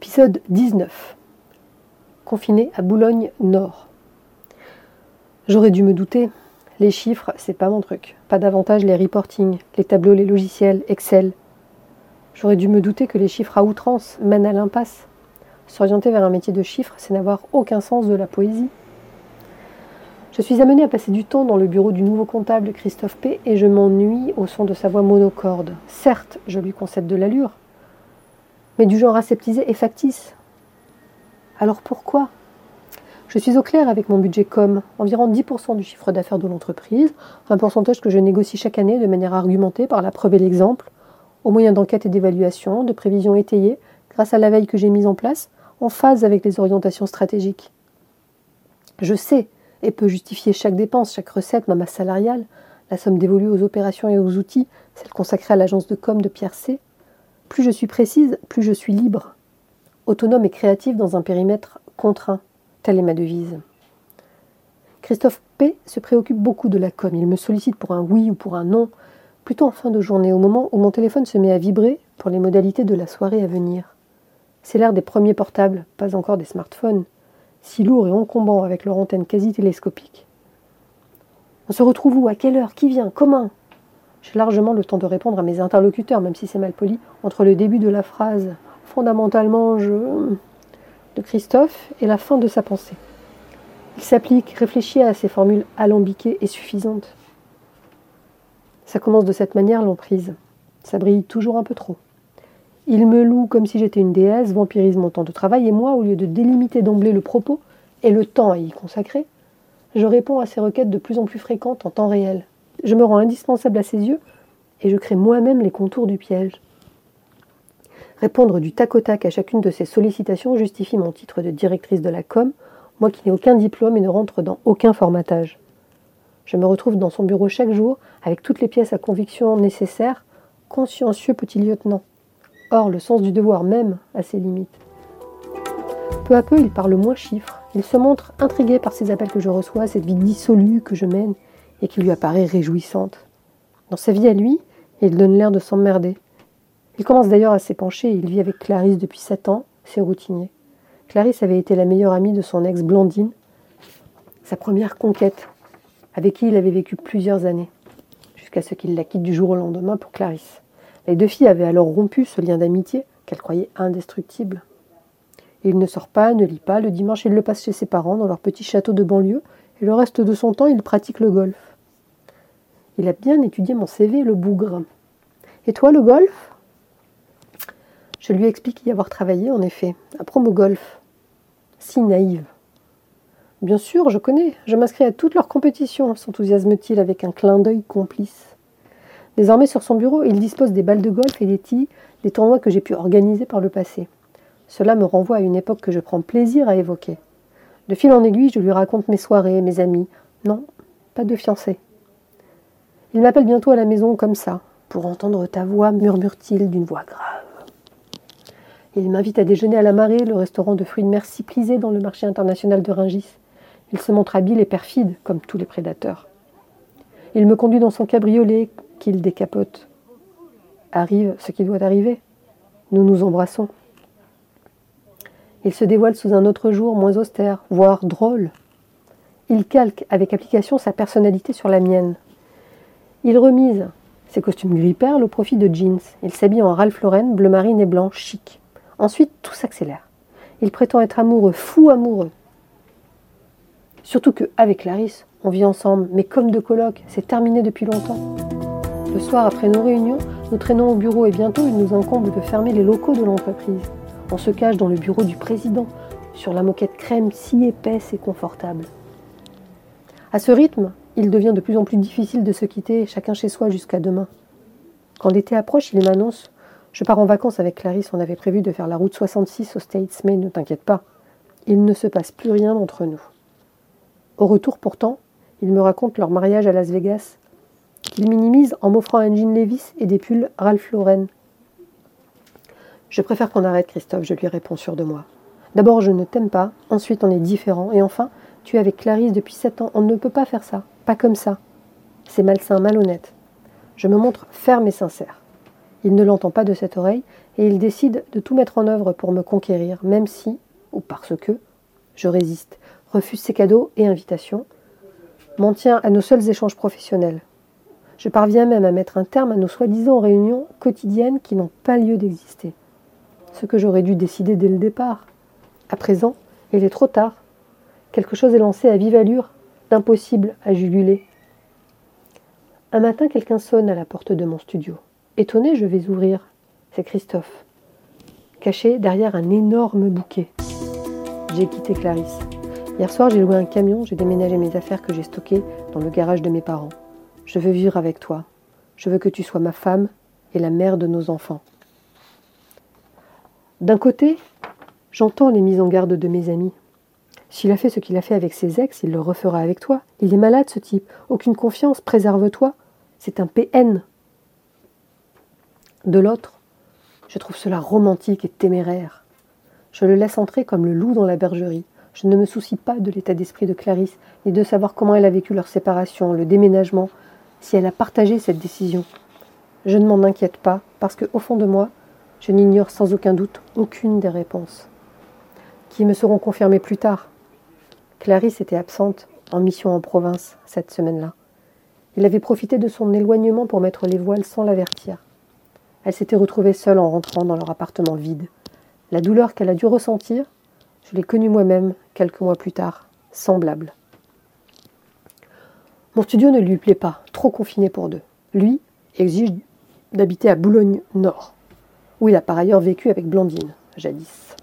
Épisode 19. Confiné à Boulogne-Nord. J'aurais dû me douter. Les chiffres, c'est pas mon truc. Pas davantage les reporting, les tableaux, les logiciels, Excel. J'aurais dû me douter que les chiffres à outrance mènent à l'impasse. S'orienter vers un métier de chiffres, c'est n'avoir aucun sens de la poésie. Je suis amenée à passer du temps dans le bureau du nouveau comptable Christophe P. et je m'ennuie au son de sa voix monocorde. Certes, je lui concède de l'allure, mais du genre aseptisé et factice. Alors pourquoi? Je suis au clair avec mon budget com, environ 10% du chiffre d'affaires de l'entreprise, un pourcentage que je négocie chaque année de manière argumentée par la preuve et l'exemple, au moyen d'enquêtes et d'évaluations, de prévisions étayées, grâce à la veille que j'ai mise en place, en phase avec les orientations stratégiques. Je sais et peux justifier chaque dépense, chaque recette, ma masse salariale, la somme dévolue aux opérations et aux outils, celle consacrée à l'agence de com de Pierre C, plus je suis précise, plus je suis libre, autonome et créative dans un périmètre contraint. Telle est ma devise. Christophe P. se préoccupe beaucoup de la com. Il me sollicite pour un oui ou pour un non, plutôt en fin de journée, au moment où mon téléphone se met à vibrer pour les modalités de la soirée à venir. C'est l'ère des premiers portables, pas encore des smartphones, si lourds et encombants avec leur antenne quasi télescopique. On se retrouve où? À quelle heure? Qui vient? Comment? J'ai largement le temps de répondre à mes interlocuteurs, même si c'est mal poli, entre le début de la phrase fondamentalement je de Christophe et la fin de sa pensée. Il s'applique, réfléchit à ces formules alambiquées et suffisantes. Ça commence de cette manière l'emprise. Ça brille toujours un peu trop. Il me loue comme si j'étais une déesse, vampirise mon temps de travail, et moi, au lieu de délimiter d'emblée le propos et le temps à y consacrer, je réponds à ces requêtes de plus en plus fréquentes en temps réel. Je me rends indispensable à ses yeux et je crée moi-même les contours du piège. Répondre du tac au tac à chacune de ces sollicitations justifie mon titre de directrice de la com, moi qui n'ai aucun diplôme et ne rentre dans aucun formatage. Je me retrouve dans son bureau chaque jour avec toutes les pièces à conviction nécessaires, consciencieux petit lieutenant. Or, le sens du devoir même a ses limites. Peu à peu, il parle moins chiffres. Il se montre intrigué par ces appels que je reçois, cette vie dissolue que je mène, et qui lui apparaît réjouissante. Dans sa vie à lui, il donne l'air de s'emmerder. Il commence d'ailleurs à s'épancher, il vit avec Clarisse depuis sept ans, c'est routinier. Clarisse avait été la meilleure amie de son ex Blandine, sa première conquête, avec qui il avait vécu plusieurs années, jusqu'à ce qu'il la quitte du jour au lendemain pour Clarisse. Les deux filles avaient alors rompu ce lien d'amitié qu'elles croyaient indestructible. Il ne sort pas, ne lit pas, le dimanche il le passe chez ses parents dans leur petit château de banlieue, et le reste de son temps il pratique le golf. Il a bien étudié mon CV, le bougre. Et toi, le golf? Je lui explique y avoir travaillé, en effet, à promo golf. Si naïve. Bien sûr, je connais. Je m'inscris à toutes leurs compétitions, s'enthousiasme-t-il avec un clin d'œil complice. Désormais, sur son bureau, il dispose des balles de golf et des tis, des tournois que j'ai pu organiser par le passé. Cela me renvoie à une époque que je prends plaisir à évoquer. De fil en aiguille, je lui raconte mes soirées, mes amis. Non, pas de fiancé. Il m'appelle bientôt à la maison comme ça, pour entendre ta voix, murmure-t-il d'une voix grave. Il m'invite à déjeuner à la marée, le restaurant de fruits de mer si prisé dans le marché international de Ringis. Il se montre habile et perfide, comme tous les prédateurs. Il me conduit dans son cabriolet, qu'il décapote. Arrive ce qui doit arriver. Nous nous embrassons. Il se dévoile sous un autre jour moins austère, voire drôle. Il calque avec application sa personnalité sur la mienne. Il remise ses costumes gris au profit de jeans. Il s'habille en Ralph Lauren, bleu marine et blanc, chic. Ensuite, tout s'accélère. Il prétend être amoureux, fou amoureux. Surtout que, avec Clarisse, on vit ensemble, mais comme de colloques, c'est terminé depuis longtemps. Le soir, après nos réunions, Nous traînons au bureau et bientôt il nous incombe de fermer les locaux de l'entreprise. On se cache dans le bureau du président, sur la moquette crème si épaisse et confortable. À ce rythme, il devient de plus en plus difficile de se quitter, chacun chez soi jusqu'à demain. Quand l'été approche, il m'annonce Je pars en vacances avec Clarisse, on avait prévu de faire la route 66 aux States, mais ne t'inquiète pas, il ne se passe plus rien entre nous. Au retour, pourtant, il me raconte leur mariage à Las Vegas, qu'il minimise en m'offrant un jean Levis et des pulls Ralph Lauren. Je préfère qu'on arrête, Christophe, je lui réponds sûr de moi. D'abord, je ne t'aime pas, ensuite, on est différents, et enfin, avec Clarisse depuis sept ans, on ne peut pas faire ça, pas comme ça. C'est malsain, malhonnête. Je me montre ferme et sincère. Il ne l'entend pas de cette oreille, et il décide de tout mettre en œuvre pour me conquérir, même si, ou parce que, je résiste, refuse ses cadeaux et invitations, m'en tient à nos seuls échanges professionnels. Je parviens même à mettre un terme à nos soi-disant réunions quotidiennes qui n'ont pas lieu d'exister. Ce que j'aurais dû décider dès le départ. À présent, il est trop tard. Quelque chose est lancé à vive allure, d'impossible à juguler. Un matin, quelqu'un sonne à la porte de mon studio. Étonné, je vais ouvrir. C'est Christophe, caché derrière un énorme bouquet. J'ai quitté Clarisse. Hier soir, j'ai loué un camion, j'ai déménagé mes affaires que j'ai stockées dans le garage de mes parents. Je veux vivre avec toi. Je veux que tu sois ma femme et la mère de nos enfants. D'un côté, j'entends les mises en garde de mes amis. S'il a fait ce qu'il a fait avec ses ex, il le refera avec toi. Il est malade, ce type. Aucune confiance, préserve-toi. C'est un PN. De l'autre, je trouve cela romantique et téméraire. Je le laisse entrer comme le loup dans la bergerie. Je ne me soucie pas de l'état d'esprit de Clarisse, ni de savoir comment elle a vécu leur séparation, le déménagement, si elle a partagé cette décision. Je ne m'en inquiète pas, parce qu'au fond de moi, je n'ignore sans aucun doute aucune des réponses, qui me seront confirmées plus tard. Clarisse était absente, en mission en province, cette semaine-là. Il avait profité de son éloignement pour mettre les voiles sans l'avertir. Elle s'était retrouvée seule en rentrant dans leur appartement vide. La douleur qu'elle a dû ressentir, je l'ai connue moi-même quelques mois plus tard, semblable. Mon studio ne lui plaît pas, trop confiné pour deux. Lui exige d'habiter à Boulogne-Nord, où il a par ailleurs vécu avec Blandine, jadis.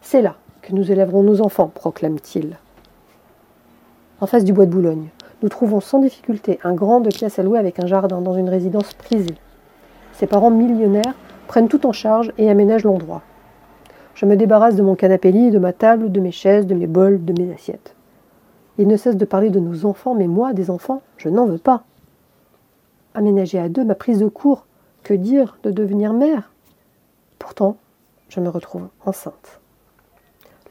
C'est là que nous élèverons nos enfants, proclame-t-il. En face du bois de Boulogne, nous trouvons sans difficulté un grand de pièces à louer avec un jardin dans une résidence prisée. Ses parents millionnaires prennent tout en charge et aménagent l'endroit. Je me débarrasse de mon canapé lit, de ma table, de mes chaises, de mes bols, de mes assiettes. Il ne cesse de parler de nos enfants, mais moi, des enfants, je n'en veux pas. Aménager à deux ma prise de cours, que dire de devenir mère? Pourtant, je me retrouve enceinte.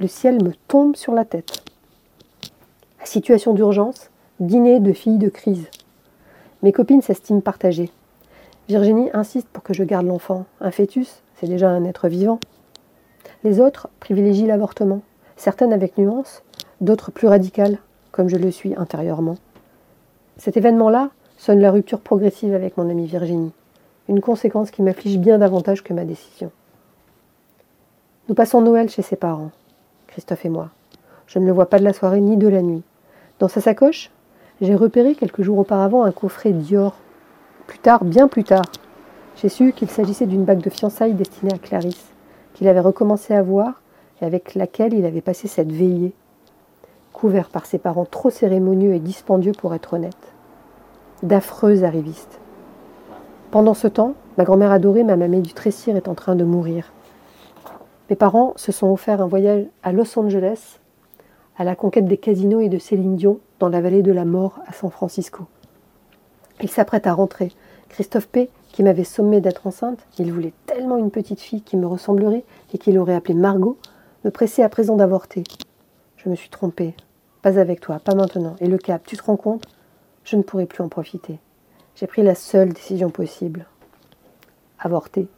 Le ciel me tombe sur la tête. situation d'urgence, dîner de filles de crise. Mes copines s'estiment partagées. Virginie insiste pour que je garde l'enfant. Un fœtus, c'est déjà un être vivant. Les autres privilégient l'avortement, certaines avec nuance, d'autres plus radicales, comme je le suis intérieurement. Cet événement-là sonne la rupture progressive avec mon amie Virginie, une conséquence qui m'afflige bien davantage que ma décision. Nous passons Noël chez ses parents, Christophe et moi. Je ne le vois pas de la soirée ni de la nuit. Dans sa sacoche, j'ai repéré quelques jours auparavant un coffret Dior. Plus tard, bien plus tard, j'ai su qu'il s'agissait d'une bague de fiançailles destinée à Clarisse qu'il avait recommencé à voir et avec laquelle il avait passé cette veillée, couvert par ses parents trop cérémonieux et dispendieux pour être honnête. D'affreux arrivistes. Pendant ce temps, ma grand-mère adorée, ma mamie du Tressir, est en train de mourir. Mes parents se sont offerts un voyage à Los Angeles, à la conquête des casinos et de Céline Dion, dans la vallée de la mort à San Francisco. Ils s'apprêtent à rentrer. Christophe P qui m'avait sommé d'être enceinte, il voulait tellement une petite fille qui me ressemblerait et qu'il aurait appelée Margot, me pressait à présent d'avorter. Je me suis trompée. Pas avec toi, pas maintenant. Et le cap, tu te rends compte? Je ne pourrai plus en profiter. J'ai pris la seule décision possible. Avorter.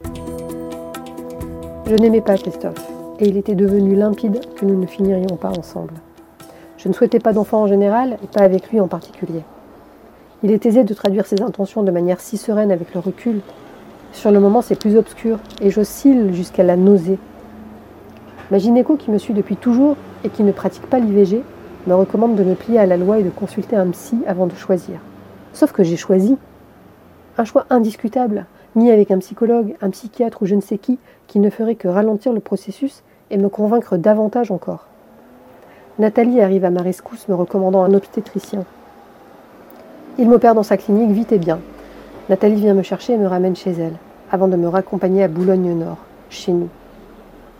Je n'aimais pas Christophe, et il était devenu limpide que nous ne finirions pas ensemble. Je ne souhaitais pas d'enfant en général, et pas avec lui en particulier. Il est aisé de traduire ses intentions de manière si sereine avec le recul. Sur le moment, c'est plus obscur et j'oscille jusqu'à la nausée. Ma gynéco, qui me suit depuis toujours et qui ne pratique pas l'IVG, me recommande de me plier à la loi et de consulter un psy avant de choisir. Sauf que j'ai choisi. Un choix indiscutable. Ni avec un psychologue, un psychiatre ou je ne sais qui, qui ne ferait que ralentir le processus et me convaincre davantage encore. Nathalie arrive à ma rescousse me recommandant un obstétricien. Il m'opère dans sa clinique vite et bien. Nathalie vient me chercher et me ramène chez elle, avant de me raccompagner à Boulogne-Nord, chez nous.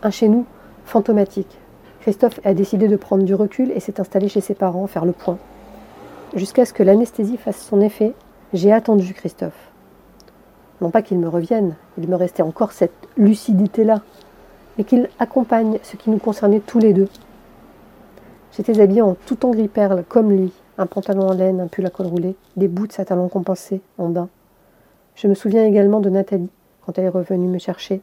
Un chez nous fantomatique. Christophe a décidé de prendre du recul et s'est installé chez ses parents, faire le point. Jusqu'à ce que l'anesthésie fasse son effet, j'ai attendu Christophe. Non pas qu'il me revienne, il me restait encore cette lucidité-là, mais qu'il accompagne ce qui nous concernait tous les deux. J'étais habillée en tout en gris perle, comme lui, un pantalon en laine, un pull à col roulé, des bouts de sa talon compensés, en daim. Je me souviens également de Nathalie, quand elle est revenue me chercher.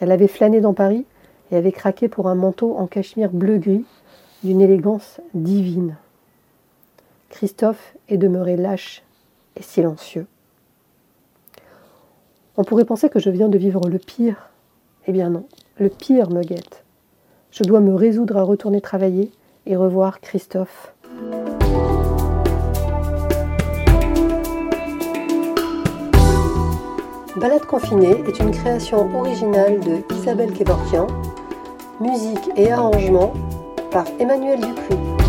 Elle avait flâné dans Paris et avait craqué pour un manteau en cachemire bleu-gris d'une élégance divine. Christophe est demeuré lâche et silencieux. On pourrait penser que je viens de vivre le pire. Eh bien non, le pire me guette. Je dois me résoudre à retourner travailler et revoir Christophe. Balade confinée est une création originale de Isabelle Kevorkian, musique et arrangement par Emmanuel Dupuis.